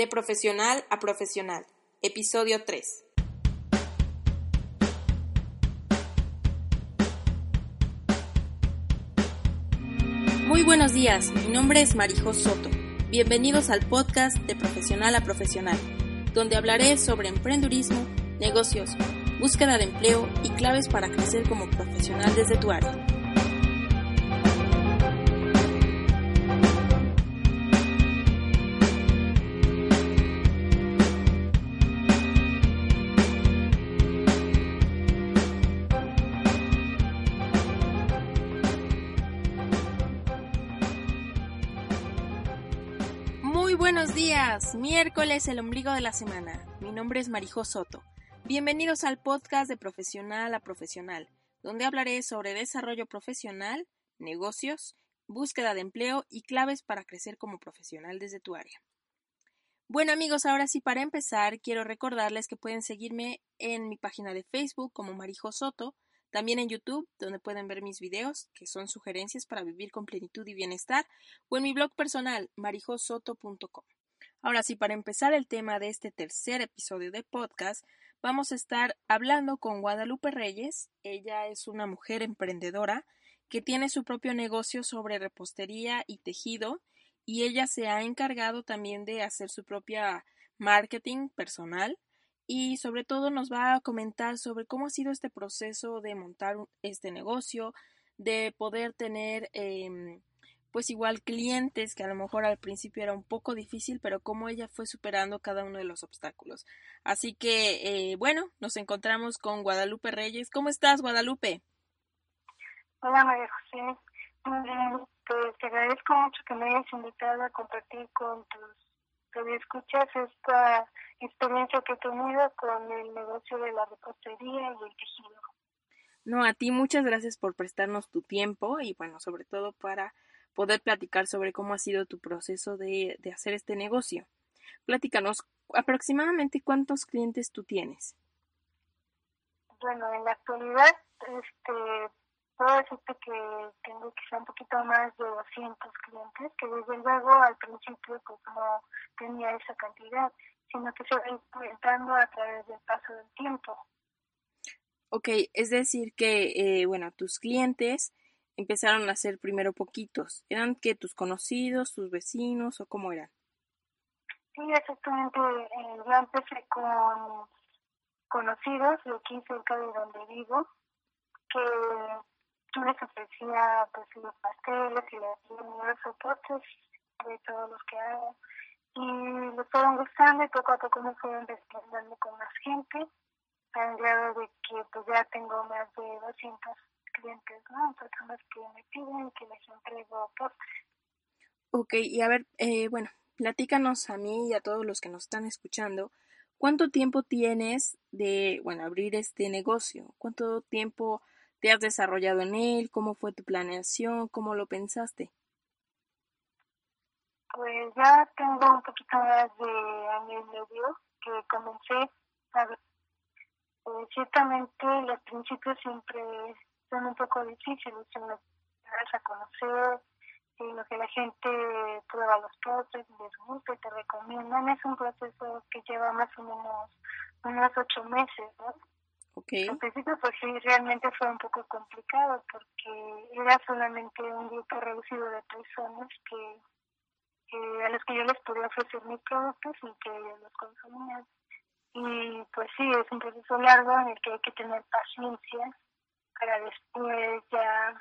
De profesional a profesional. Episodio 3. Muy buenos días, mi nombre es Marijo Soto. Bienvenidos al podcast de profesional a profesional, donde hablaré sobre emprendurismo, negocios, búsqueda de empleo y claves para crecer como profesional desde tu área. Muy buenos días, miércoles el ombligo de la semana. Mi nombre es Marijo Soto. Bienvenidos al podcast de Profesional a Profesional, donde hablaré sobre desarrollo profesional, negocios, búsqueda de empleo y claves para crecer como profesional desde tu área. Bueno amigos, ahora sí para empezar quiero recordarles que pueden seguirme en mi página de Facebook como Marijo Soto, también en YouTube, donde pueden ver mis videos, que son sugerencias para vivir con plenitud y bienestar, o en mi blog personal, marijosoto.com. Ahora sí, para empezar el tema de este tercer episodio de podcast, vamos a estar hablando con Guadalupe Reyes. Ella es una mujer emprendedora que tiene su propio negocio sobre repostería y tejido y ella se ha encargado también de hacer su propia marketing personal y sobre todo nos va a comentar sobre cómo ha sido este proceso de montar este negocio, de poder tener eh, pues igual clientes que a lo mejor al principio era un poco difícil, pero cómo ella fue superando cada uno de los obstáculos. Así que eh, bueno, nos encontramos con Guadalupe Reyes. ¿Cómo estás, Guadalupe? Hola, María José. Pues te agradezco mucho que me hayas invitado a compartir con tus que escuchas esta experiencia que he tenido con el negocio de la repostería y el tejido. No, a ti muchas gracias por prestarnos tu tiempo y bueno, sobre todo para poder platicar sobre cómo ha sido tu proceso de, de hacer este negocio. Platícanos aproximadamente cuántos clientes tú tienes. Bueno, en la actualidad, este, puedo decirte que tengo quizá un poquito más de 200 clientes, que desde luego al principio pues no tenía esa cantidad, sino que se va incrementando a través del paso del tiempo. Ok, es decir que, eh, bueno, tus clientes empezaron a ser primero poquitos. ¿Eran que tus conocidos, tus vecinos o cómo eran? Sí, exactamente. Eh, yo empecé con conocidos de aquí cerca de donde vivo, que yo les ofrecía pues los pasteles y los soportes de todos los que hago y les fueron gustando y poco a poco me fueron desprendiendo con más gente al grado de que pues ya tengo más de 200 clientes, ¿no? Personas que me piden que les entrego postres. Ok, y a ver, eh, bueno, platícanos a mí y a todos los que nos están escuchando, ¿cuánto tiempo tienes de, bueno, abrir este negocio? ¿Cuánto tiempo te has desarrollado en él? ¿Cómo fue tu planeación? ¿Cómo lo pensaste? Pues ya tengo un poquito más de año y medio que comencé a ver. Pues ciertamente los principios siempre son un poco difíciles, que das a conocer, en lo que la gente prueba los postres, les gusta y te recomiendan. Es un proceso que lleva más o menos unos ocho meses, ¿no? Okay. Al principio pues sí, realmente fue un poco complicado porque era solamente un grupo reducido de personas que, que a los que yo les podía ofrecer mis productos y que ellos los consumían. Y pues sí, es un proceso largo en el que hay que tener paciencia para después ya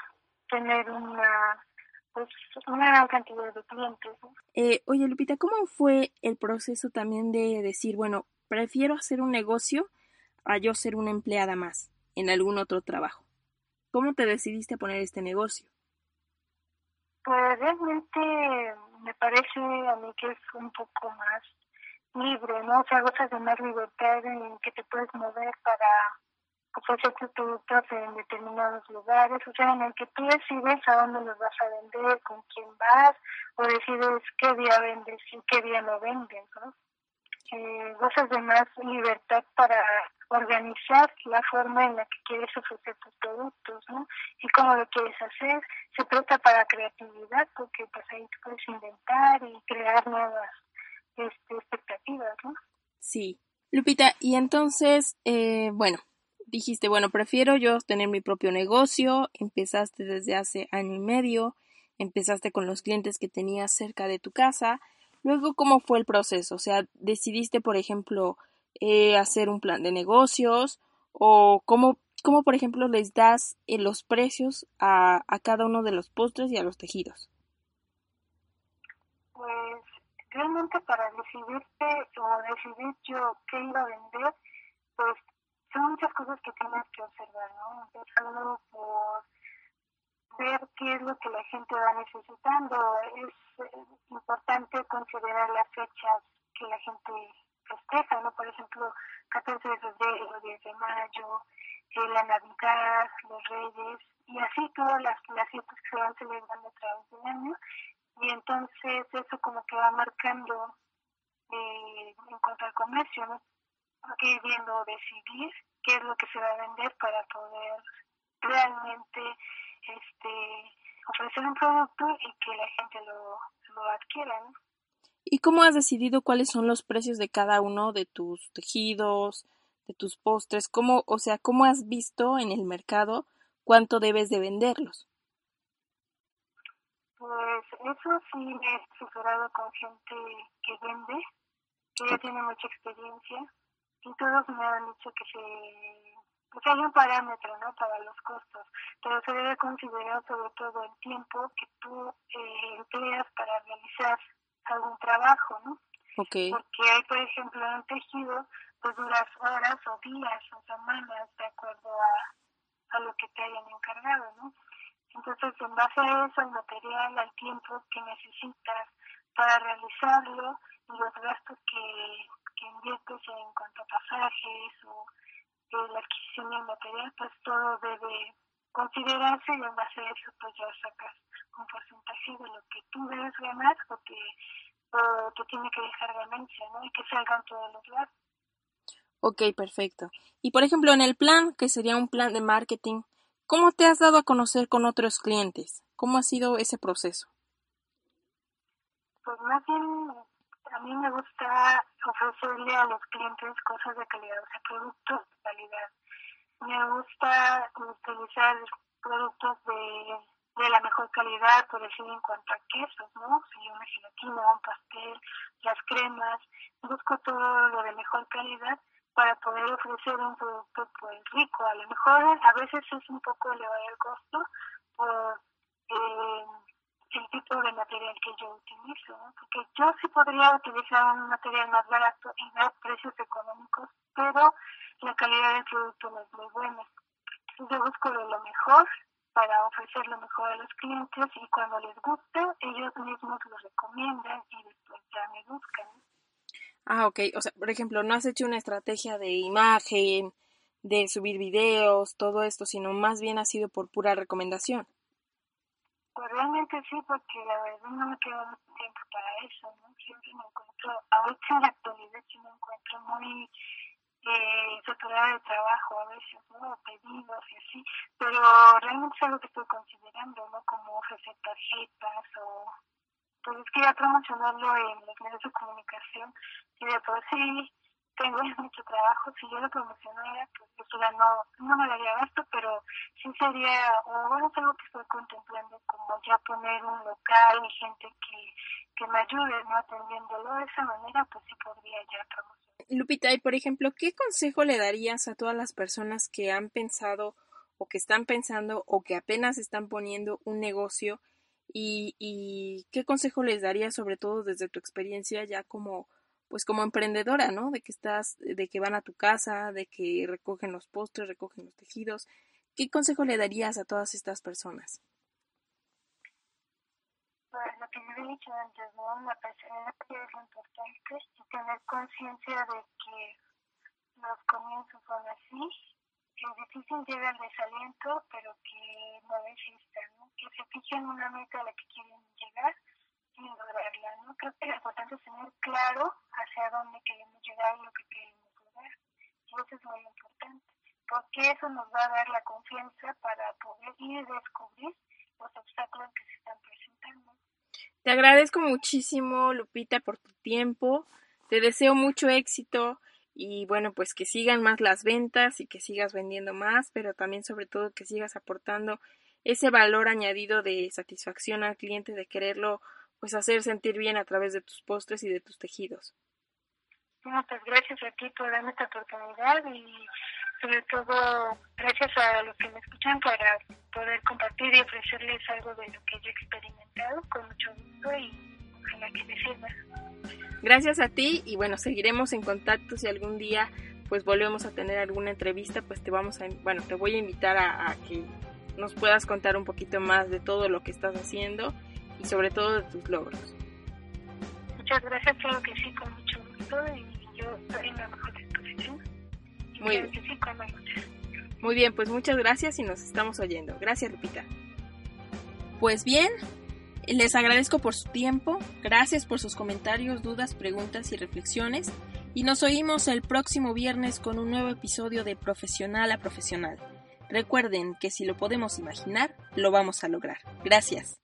tener una pues una gran cantidad de clientes. ¿no? Eh, oye, Lupita, ¿cómo fue el proceso también de decir, bueno, prefiero hacer un negocio a yo ser una empleada más en algún otro trabajo? ¿Cómo te decidiste a poner este negocio? Pues realmente me parece a mí que es un poco más libre, ¿no? O sea, gozas de más libertad en que te puedes mover para ofrecer tus productos en determinados lugares, o sea, en el que tú decides a dónde los vas a vender, con quién vas, o decides qué día vendes y qué día no vendes, ¿no? Eh, gozas de más libertad para organizar la forma en la que quieres ofrecer tus productos, ¿no? Y cómo lo quieres hacer. Se trata para creatividad, porque pues ahí tú puedes inventar y crear nuevas este, Sí. Lupita, y entonces, eh, bueno, dijiste, bueno, prefiero yo tener mi propio negocio, empezaste desde hace año y medio, empezaste con los clientes que tenías cerca de tu casa, luego, ¿cómo fue el proceso? O sea, decidiste, por ejemplo, eh, hacer un plan de negocios o cómo, cómo por ejemplo, les das eh, los precios a, a cada uno de los postres y a los tejidos. Pues realmente para decidirte o decidir yo qué iba a vender, pues son muchas cosas que tienes que observar, ¿no? Empezando por ver qué es lo que la gente va necesitando. Es eh, importante considerar las fechas que la gente festeja, ¿no? Por ejemplo, 14 de febrero, 10 de mayo, eh, la Navidad, los Reyes, y así todas las, las fiestas que se van celebrando a través del año. Y entonces eso como que va marcando eh, en cuanto al comercio, ¿no? que viendo decidir qué es lo que se va a vender para poder realmente este ofrecer un producto y que la gente lo, lo adquiera. ¿no? ¿Y cómo has decidido cuáles son los precios de cada uno de tus tejidos, de tus postres? ¿Cómo, o sea, cómo has visto en el mercado cuánto debes de venderlos? Pues eso sí me he asesorado con gente que vende, que ya tiene mucha experiencia y todos me han dicho que se pues hay un parámetro ¿no? para los costos, pero se debe considerar sobre todo el tiempo que tú eh, empleas para realizar algún trabajo, ¿no? Okay. Porque hay, por ejemplo, un tejido, pues duras horas o días o semanas de acuerdo a, a lo que te hayan encargado, ¿no? Entonces, en base a eso, el material, al tiempo que necesitas para realizarlo y los gastos que, que inviertes en cuanto a pasajes o eh, la adquisición del material, pues todo debe considerarse y en base a eso pues ya sacas un porcentaje de lo que tú debes ganar o que o te tiene que dejar ganancia, ¿no? Y que salgan todos los lados. Ok, perfecto. Y por ejemplo, en el plan, que sería un plan de marketing, ¿cómo te has dado a conocer con otros clientes? ¿Cómo ha sido ese proceso? Pues más bien a mí me gusta ofrecerle a los clientes cosas de calidad, o sea, productos de calidad. Me gusta utilizar productos de, de la mejor calidad, por decir, en cuanto a quesos, ¿no? Si una gelatina, un pastel, las cremas. Busco todo lo de mejor calidad para poder ofrecer un producto pues rico. A lo mejor a veces es un poco elevado el costo por eh, el tipo de material que yo utilizo, porque yo sí podría utilizar un material más barato y dar precios económicos, pero la calidad del producto no es muy buena. Yo busco lo mejor para ofrecer lo mejor a los clientes y cuando les gusta, ellos mismos lo recomiendan y después ya me buscan. Ah, ok. O sea, por ejemplo, no has hecho una estrategia de imagen, de subir videos, todo esto, sino más bien ha sido por pura recomendación. Pues realmente sí, porque la verdad no me queda mucho tiempo para eso, ¿no? Siempre me encuentro, ahorita en la actualidad sí me encuentro muy eh, saturada de trabajo a veces, ¿no? Pedidos y así, pero realmente es algo que estoy considerando, ¿no? Como ofrecer tarjetas o, pues es que ya promocionarlo en los medios de comunicación y de por sí tengo mucho trabajo, si yo lo promocionara, pues eso ya no, no me daría gasto, pero sí sería, o bueno, es algo que estoy contemplando, como ya poner un local y gente que, que me ayude, ¿no? Atendiéndolo de esa manera, pues sí podría ya promocionar. Lupita, y por ejemplo, ¿qué consejo le darías a todas las personas que han pensado o que están pensando o que apenas están poniendo un negocio y, y qué consejo les darías sobre todo desde tu experiencia ya como pues como emprendedora, ¿no? De que estás, de que van a tu casa, de que recogen los postres, recogen los tejidos. ¿Qué consejo le darías a todas estas personas? Pues lo que yo he dicho antes, ¿no? La personalidad es lo importante y tener conciencia de que los comienzos son así, que es difícil llegar al desaliento, pero que no desistan, ¿no? Que se fijen una meta a la que quieren llegar y lograrla, ¿no? Creo que lo importante es tener claro hacia dónde queremos llegar y lo que queremos lograr. Y eso es muy importante, porque eso nos va a dar la confianza para poder ir a descubrir los obstáculos que se están presentando. Te agradezco muchísimo, Lupita, por tu tiempo. Te deseo mucho éxito y bueno, pues que sigan más las ventas y que sigas vendiendo más, pero también sobre todo que sigas aportando ese valor añadido de satisfacción al cliente, de quererlo pues hacer sentir bien a través de tus postres y de tus tejidos. Bueno, pues gracias a ti por darme esta oportunidad y sobre todo gracias a los que me escuchan para poder compartir y ofrecerles algo de lo que yo he experimentado con mucho gusto y ojalá que les sirva. Gracias a ti y bueno, seguiremos en contacto si algún día pues volvemos a tener alguna entrevista, pues te vamos a, bueno, te voy a invitar a, a que nos puedas contar un poquito más de todo lo que estás haciendo y sobre todo de tus logros. Muchas gracias, creo que sí, con mucho gusto y yo estoy en la mejor disposición. Muy bien. Que sí, con Muy bien, pues muchas gracias y nos estamos oyendo. Gracias, Lupita. Pues bien, les agradezco por su tiempo, gracias por sus comentarios, dudas, preguntas y reflexiones y nos oímos el próximo viernes con un nuevo episodio de Profesional a Profesional. Recuerden que si lo podemos imaginar, lo vamos a lograr. Gracias.